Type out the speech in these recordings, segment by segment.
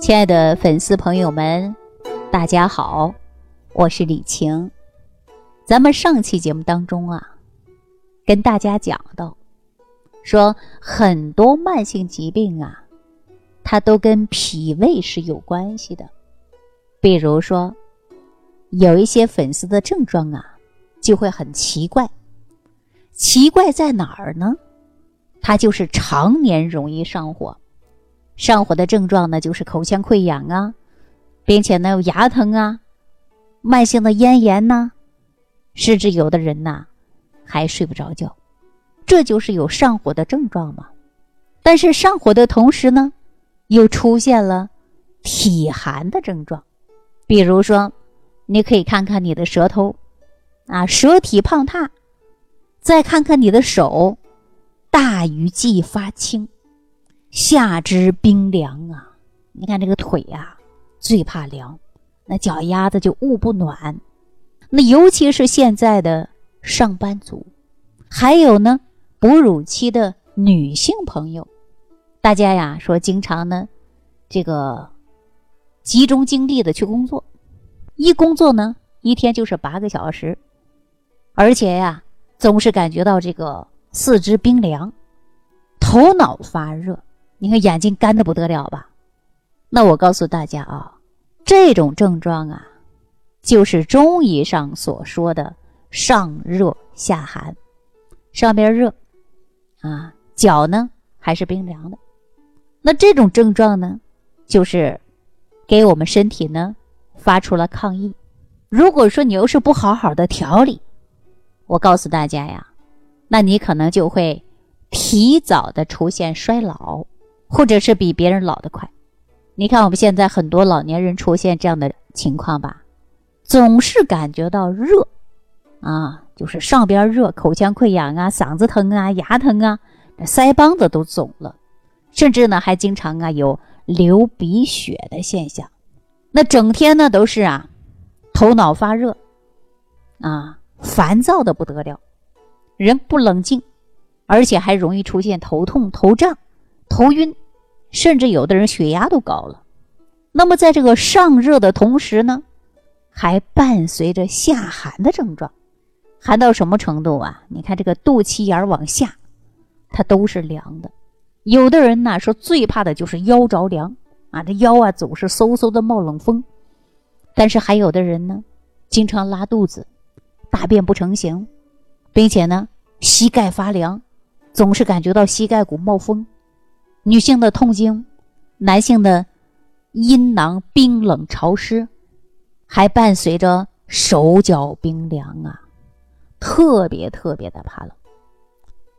亲爱的粉丝朋友们，大家好，我是李晴。咱们上期节目当中啊，跟大家讲到，说很多慢性疾病啊，它都跟脾胃是有关系的。比如说，有一些粉丝的症状啊，就会很奇怪。奇怪在哪儿呢？他就是常年容易上火。上火的症状呢，就是口腔溃疡啊，并且呢有牙疼啊，慢性的咽炎呐，甚至有的人呐还睡不着觉，这就是有上火的症状嘛。但是上火的同时呢，又出现了体寒的症状，比如说，你可以看看你的舌头，啊，舌体胖塌，再看看你的手，大鱼际发青。下肢冰凉啊！你看这个腿呀，最怕凉，那脚丫子就捂不暖。那尤其是现在的上班族，还有呢，哺乳期的女性朋友，大家呀说经常呢，这个集中精力的去工作，一工作呢一天就是八个小时，而且呀总是感觉到这个四肢冰凉，头脑发热。你看眼睛干的不得了吧？那我告诉大家啊，这种症状啊，就是中医上所说的上热下寒，上边热啊，脚呢还是冰凉的。那这种症状呢，就是给我们身体呢发出了抗议。如果说你又是不好好的调理，我告诉大家呀，那你可能就会提早的出现衰老。或者是比别人老得快，你看我们现在很多老年人出现这样的情况吧，总是感觉到热，啊，就是上边热，口腔溃疡啊，嗓子疼啊，牙疼啊，腮帮子都肿了，甚至呢还经常啊有流鼻血的现象，那整天呢都是啊头脑发热，啊烦躁的不得了，人不冷静，而且还容易出现头痛、头胀。头晕，甚至有的人血压都高了。那么，在这个上热的同时呢，还伴随着下寒的症状。寒到什么程度啊？你看这个肚脐眼往下，它都是凉的。有的人呢说最怕的就是腰着凉啊，这腰啊总是嗖嗖的冒冷风。但是还有的人呢，经常拉肚子，大便不成形，并且呢膝盖发凉，总是感觉到膝盖骨冒风。女性的痛经，男性的阴囊冰冷潮湿，还伴随着手脚冰凉啊，特别特别的怕冷。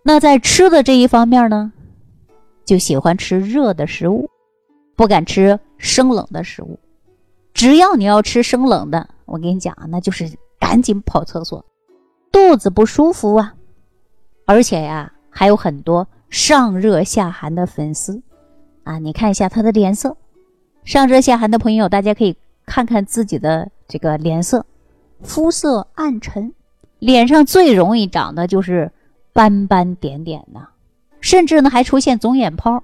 那在吃的这一方面呢，就喜欢吃热的食物，不敢吃生冷的食物。只要你要吃生冷的，我跟你讲啊，那就是赶紧跑厕所，肚子不舒服啊，而且呀，还有很多。上热下寒的粉丝，啊，你看一下他的脸色。上热下寒的朋友，大家可以看看自己的这个脸色，肤色暗沉，脸上最容易长的就是斑斑点点呐，甚至呢还出现肿眼泡，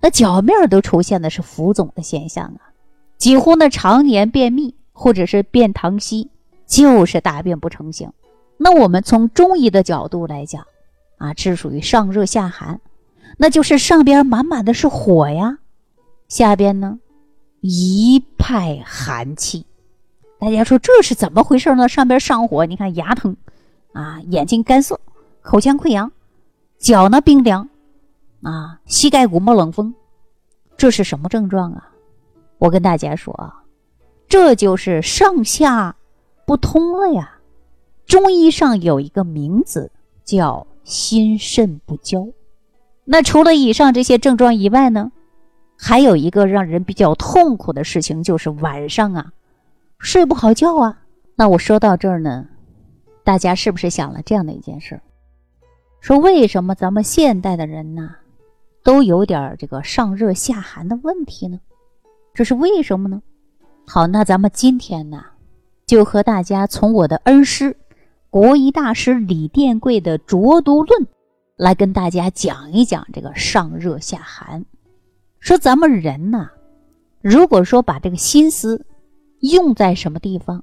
那脚面都出现的是浮肿的现象啊，几乎呢常年便秘或者是便溏稀，就是大便不成形。那我们从中医的角度来讲。啊，这属于上热下寒，那就是上边满满的是火呀，下边呢一派寒气。大家说这是怎么回事呢？上边上火，你看牙疼，啊，眼睛干涩，口腔溃疡，脚呢冰凉，啊，膝盖骨冒冷风，这是什么症状啊？我跟大家说啊，这就是上下不通了呀。中医上有一个名字叫。心肾不交，那除了以上这些症状以外呢，还有一个让人比较痛苦的事情，就是晚上啊睡不好觉啊。那我说到这儿呢，大家是不是想了这样的一件事？说为什么咱们现代的人呢，都有点这个上热下寒的问题呢？这是为什么呢？好，那咱们今天呢，就和大家从我的恩师。国医大师李殿贵的《浊毒论》来跟大家讲一讲这个上热下寒。说咱们人呐，如果说把这个心思用在什么地方，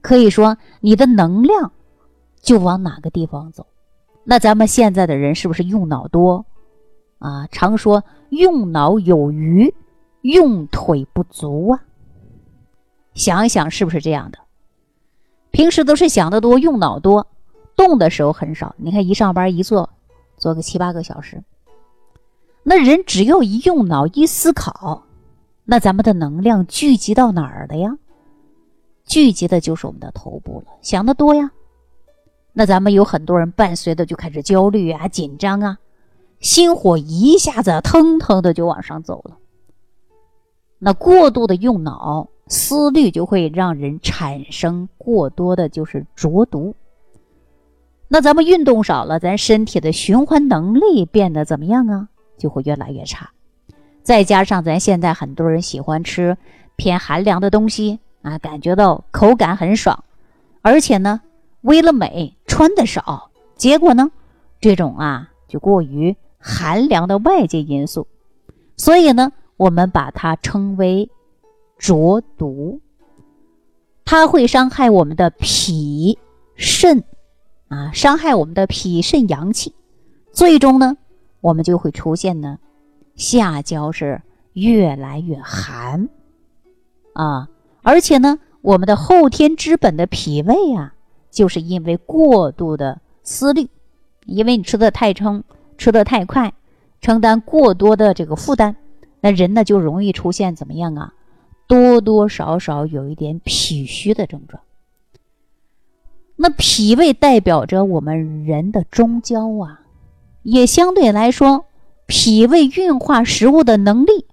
可以说你的能量就往哪个地方走。那咱们现在的人是不是用脑多啊？常说用脑有余，用腿不足啊。想一想，是不是这样的？平时都是想得多，用脑多，动的时候很少。你看，一上班一坐，坐个七八个小时。那人只要一用脑一思考，那咱们的能量聚集到哪儿了呀？聚集的就是我们的头部了。想得多呀，那咱们有很多人伴随的就开始焦虑啊、紧张啊，心火一下子腾腾的就往上走了。那过度的用脑。思虑就会让人产生过多的，就是浊毒。那咱们运动少了，咱身体的循环能力变得怎么样啊？就会越来越差。再加上咱现在很多人喜欢吃偏寒凉的东西啊，感觉到口感很爽，而且呢，为了美穿的少，结果呢，这种啊就过于寒凉的外界因素，所以呢，我们把它称为。浊毒，它会伤害我们的脾肾啊，伤害我们的脾肾阳气，最终呢，我们就会出现呢，下焦是越来越寒。啊，而且呢，我们的后天之本的脾胃啊，就是因为过度的思虑，因为你吃的太撑，吃的太快，承担过多的这个负担，那人呢就容易出现怎么样啊？多多少少有一点脾虚的症状。那脾胃代表着我们人的中焦啊，也相对来说，脾胃运化食物的能力，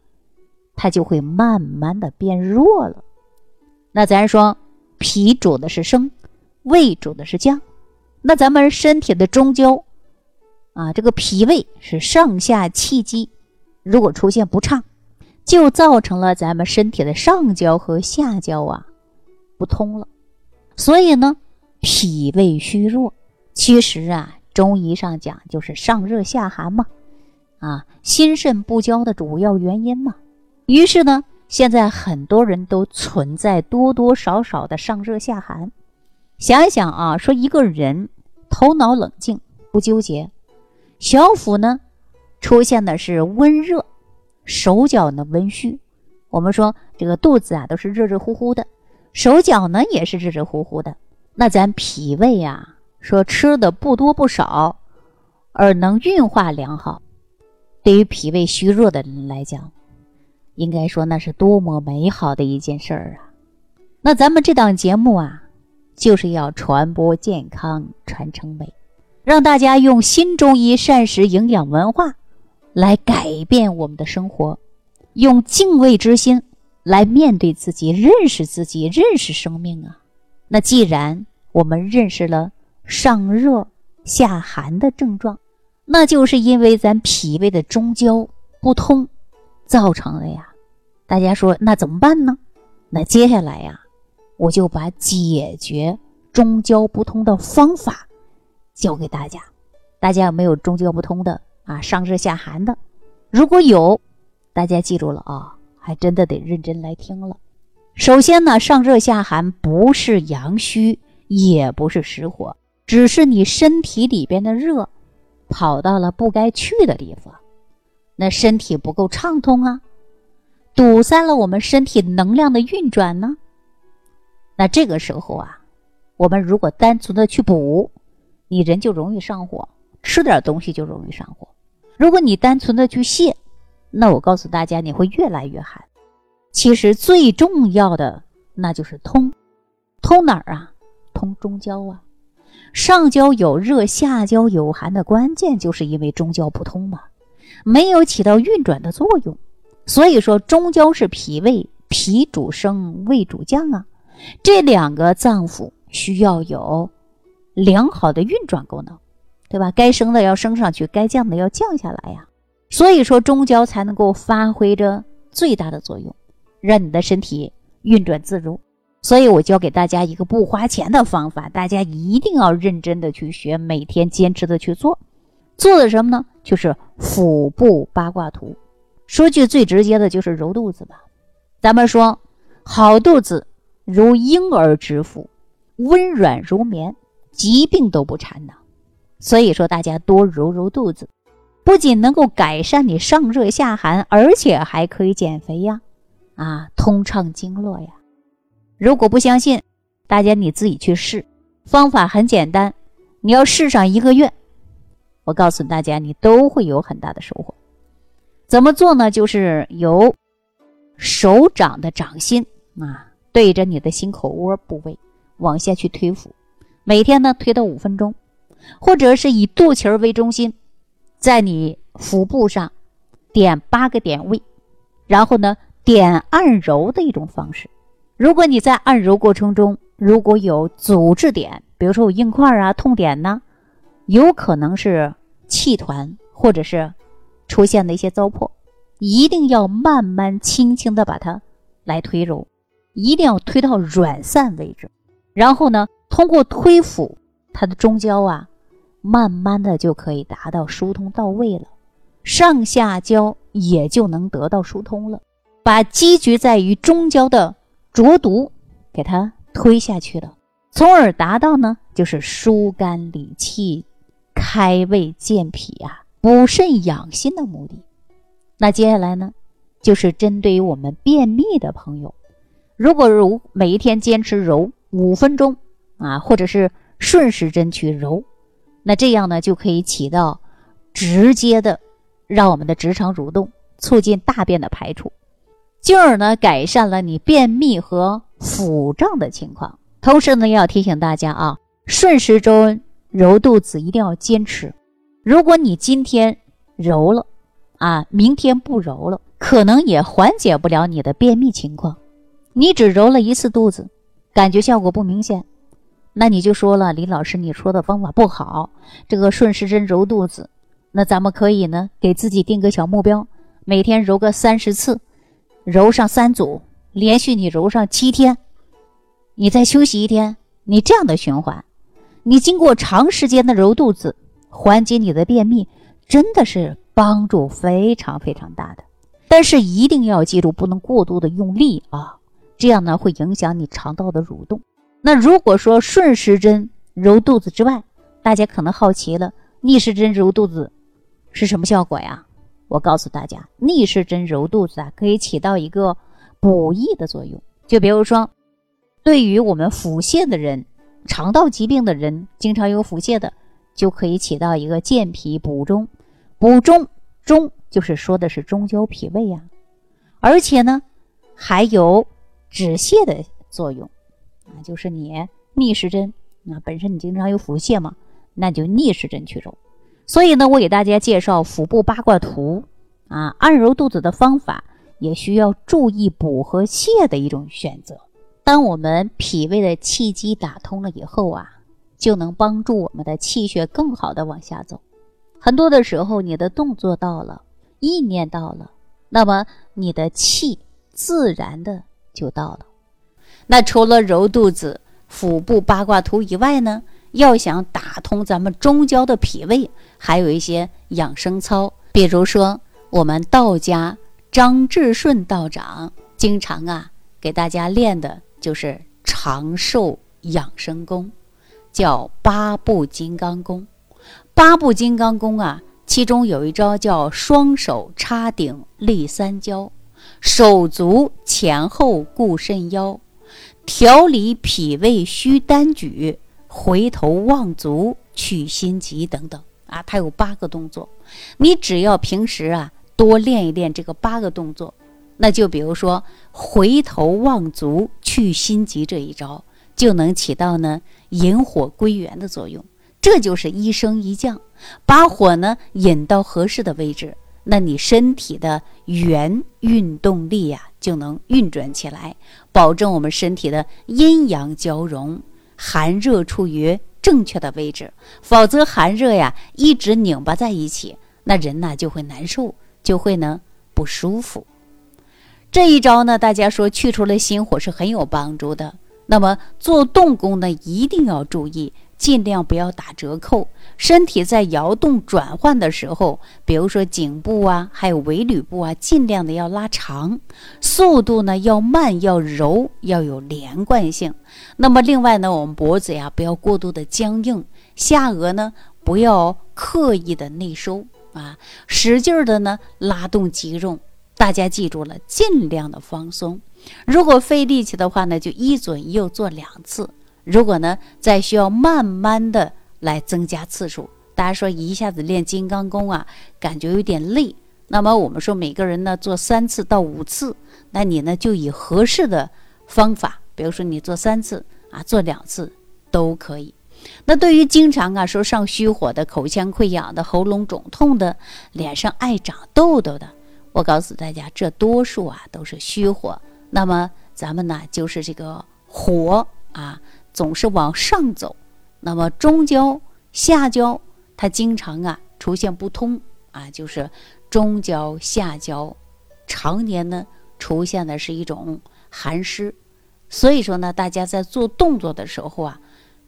它就会慢慢的变弱了。那咱说，脾主的是升，胃主的是降。那咱们身体的中焦啊，这个脾胃是上下气机，如果出现不畅。就造成了咱们身体的上焦和下焦啊不通了，所以呢，脾胃虚弱，其实啊，中医上讲就是上热下寒嘛，啊，心肾不交的主要原因嘛。于是呢，现在很多人都存在多多少少的上热下寒。想一想啊，说一个人头脑冷静不纠结，小腹呢出现的是温热。手脚呢温煦，我们说这个肚子啊都是热热乎乎的，手脚呢也是热热乎乎的。那咱脾胃啊，说吃的不多不少，而能运化良好，对于脾胃虚弱的人来讲，应该说那是多么美好的一件事儿啊！那咱们这档节目啊，就是要传播健康，传承美，让大家用新中医膳食营养文化。来改变我们的生活，用敬畏之心来面对自己，认识自己，认识生命啊！那既然我们认识了上热下寒的症状，那就是因为咱脾胃的中焦不通造成的呀。大家说那怎么办呢？那接下来呀，我就把解决中焦不通的方法教给大家。大家有没有中焦不通的？啊，上热下寒的，如果有，大家记住了啊，还真的得认真来听了。首先呢，上热下寒不是阳虚，也不是实火，只是你身体里边的热跑到了不该去的地方，那身体不够畅通啊，堵塞了我们身体能量的运转呢。那这个时候啊，我们如果单纯的去补，你人就容易上火，吃点东西就容易上火。如果你单纯的去泻，那我告诉大家，你会越来越寒。其实最重要的那就是通，通哪儿啊？通中焦啊。上焦有热，下焦有寒的关键，就是因为中焦不通嘛，没有起到运转的作用。所以说，中焦是脾胃，脾主升，胃主降啊。这两个脏腑需要有良好的运转功能。对吧？该升的要升上去，该降的要降下来呀。所以说，中焦才能够发挥着最大的作用，让你的身体运转自如。所以我教给大家一个不花钱的方法，大家一定要认真的去学，每天坚持的去做。做的什么呢？就是腹部八卦图。说句最直接的，就是揉肚子吧。咱们说，好肚子如婴儿之腹，温软如棉，疾病都不缠呢。所以说，大家多揉揉肚子，不仅能够改善你上热下寒，而且还可以减肥呀，啊，通畅经络呀。如果不相信，大家你自己去试，方法很简单，你要试上一个月，我告诉大家，你都会有很大的收获。怎么做呢？就是由手掌的掌心啊，对着你的心口窝部位往下去推腹，每天呢推到五分钟。或者是以肚脐儿为中心，在你腹部上点八个点位，然后呢点按揉的一种方式。如果你在按揉过程中如果有阻滞点，比如说有硬块啊、痛点呢，有可能是气团或者是出现的一些糟粕，一定要慢慢轻轻的把它来推揉，一定要推到软散为止。然后呢，通过推腹，它的中焦啊。慢慢的就可以达到疏通到位了，上下焦也就能得到疏通了，把积聚在于中焦的浊毒给它推下去了，从而达到呢就是疏肝理气、开胃健脾啊、补肾养心的目的。那接下来呢，就是针对于我们便秘的朋友，如果揉每一天坚持揉五分钟啊，或者是顺时针去揉。那这样呢，就可以起到直接的让我们的直肠蠕动，促进大便的排出，进而呢改善了你便秘和腹胀的情况。同时呢，要提醒大家啊，顺时针揉肚子一定要坚持。如果你今天揉了啊，明天不揉了，可能也缓解不了你的便秘情况。你只揉了一次肚子，感觉效果不明显。那你就说了，李老师，你说的方法不好。这个顺时针揉肚子，那咱们可以呢，给自己定个小目标，每天揉个三十次，揉上三组，连续你揉上七天，你再休息一天，你这样的循环，你经过长时间的揉肚子，缓解你的便秘，真的是帮助非常非常大的。但是一定要记住，不能过度的用力啊，这样呢会影响你肠道的蠕动。那如果说顺时针揉肚子之外，大家可能好奇了，逆时针揉肚子是什么效果呀？我告诉大家，逆时针揉肚子啊，可以起到一个补益的作用。就比如说，对于我们腹泻的人、肠道疾病的人，经常有腹泻的，就可以起到一个健脾补中、补中中，就是说的是中焦脾胃呀，而且呢，还有止泻的作用。就是你逆时针，那本身你经常有腹泻嘛，那就逆时针去揉。所以呢，我给大家介绍腹部八卦图啊，按揉肚子的方法也需要注意补和泻的一种选择。当我们脾胃的气机打通了以后啊，就能帮助我们的气血更好的往下走。很多的时候，你的动作到了，意念到了，那么你的气自然的就到了。那除了揉肚子、腹部八卦图以外呢，要想打通咱们中焦的脾胃，还有一些养生操。比如说，我们道家张志顺道长经常啊给大家练的就是长寿养生功，叫八步金刚功。八步金刚功啊，其中有一招叫双手插顶立三焦，手足前后固肾腰。调理脾胃虚单举，回头望足去心急等等啊，它有八个动作。你只要平时啊多练一练这个八个动作，那就比如说回头望足去心急这一招，就能起到呢引火归元的作用。这就是一升一降，把火呢引到合适的位置。那你身体的元运动力呀，就能运转起来，保证我们身体的阴阳交融，寒热处于正确的位置。否则寒热呀一直拧巴在一起，那人呢就会难受，就会呢不舒服。这一招呢，大家说去除了心火是很有帮助的。那么做动功呢，一定要注意尽量不要打折扣。身体在摇动转换的时候，比如说颈部啊，还有尾闾部啊，尽量的要拉长，速度呢要慢，要柔，要有连贯性。那么另外呢，我们脖子呀不要过度的僵硬，下颚呢不要刻意的内收啊，使劲的呢拉动肌肉。大家记住了，尽量的放松。如果费力气的话呢，就一左一右做两次。如果呢再需要慢慢的。来增加次数，大家说一下子练金刚功啊，感觉有点累。那么我们说每个人呢做三次到五次，那你呢就以合适的方法，比如说你做三次啊，做两次都可以。那对于经常啊说上虚火的、口腔溃疡的、喉咙肿痛的、脸上爱长痘痘的，我告诉大家，这多数啊都是虚火。那么咱们呢就是这个火啊总是往上走。那么中焦、下焦，它经常啊出现不通啊，就是中焦、下焦，常年呢出现的是一种寒湿，所以说呢，大家在做动作的时候啊，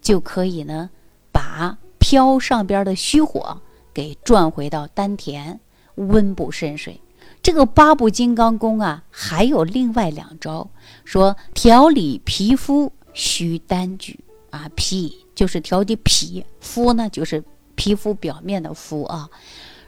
就可以呢把飘上边的虚火给转回到丹田，温补肾水。这个八部金刚功啊，还有另外两招，说调理皮肤虚单举啊，脾。就是调节脾肤呢，就是皮肤表面的肤啊。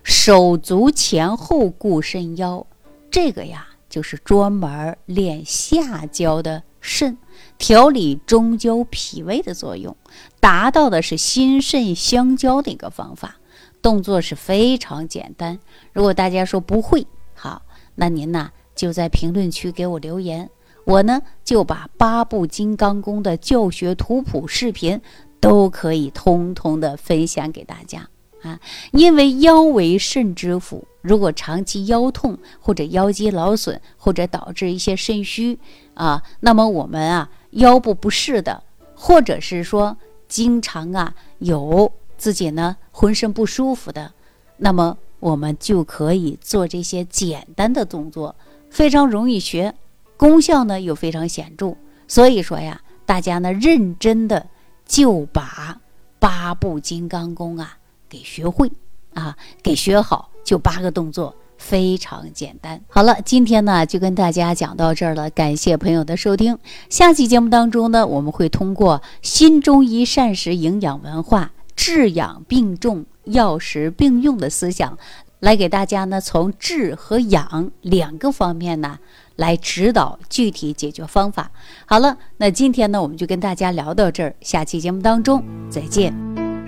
手足前后固肾腰，这个呀就是专门练下焦的肾，调理中焦脾胃的作用，达到的是心肾相交的一个方法。动作是非常简单。如果大家说不会，好，那您呢就在评论区给我留言，我呢就把八部金刚功的教学图谱视频。都可以通通的分享给大家啊！因为腰为肾之府，如果长期腰痛或者腰肌劳损，或者导致一些肾虚啊，那么我们啊腰部不适的，或者是说经常啊有自己呢浑身不舒服的，那么我们就可以做这些简单的动作，非常容易学，功效呢又非常显著。所以说呀，大家呢认真的。就把八部金刚功啊给学会啊，给学好，就八个动作，非常简单。好了，今天呢就跟大家讲到这儿了，感谢朋友的收听。下期节目当中呢，我们会通过新中医膳食营养文化、治养并重、药食并用的思想，来给大家呢从治和养两个方面呢。来指导具体解决方法。好了，那今天呢，我们就跟大家聊到这儿，下期节目当中再见。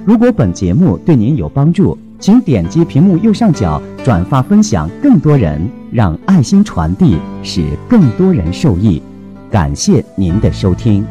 如果本节目对您有帮助，请点击屏幕右上角转发分享，更多人让爱心传递，使更多人受益。感谢您的收听。